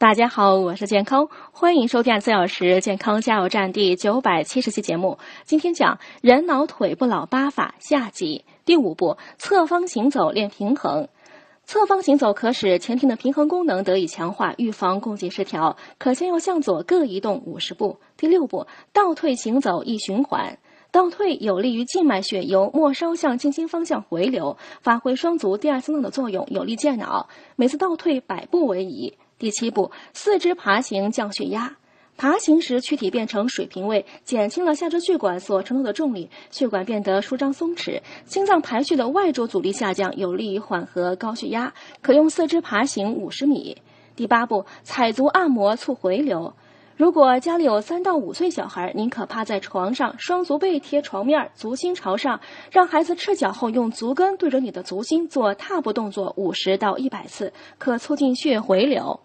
大家好，我是健康，欢迎收听四小时健康加油站第九百七十期节目。今天讲人脑腿部老八法下集第五步：侧方行走练平衡。侧方行走可使前庭的平衡功能得以强化，预防共济失调。可先右向左各移动五十步。第六步：倒退行走一循环。倒退有利于静脉血由末梢向静心方向回流，发挥双足第二心脏的作用，有利健脑。每次倒退百步为宜。第七步，四肢爬行降血压。爬行时，躯体变成水平位，减轻了下肢血管所承受的重力，血管变得舒张松弛，心脏排序的外周阻力下降，有利于缓和高血压。可用四肢爬行五十米。第八步，踩足按摩促回流。如果家里有三到五岁小孩，您可趴在床上，双足背贴床面，足心朝上，让孩子赤脚后用足跟对着你的足心做踏步动作五十到一百次，可促进血回流。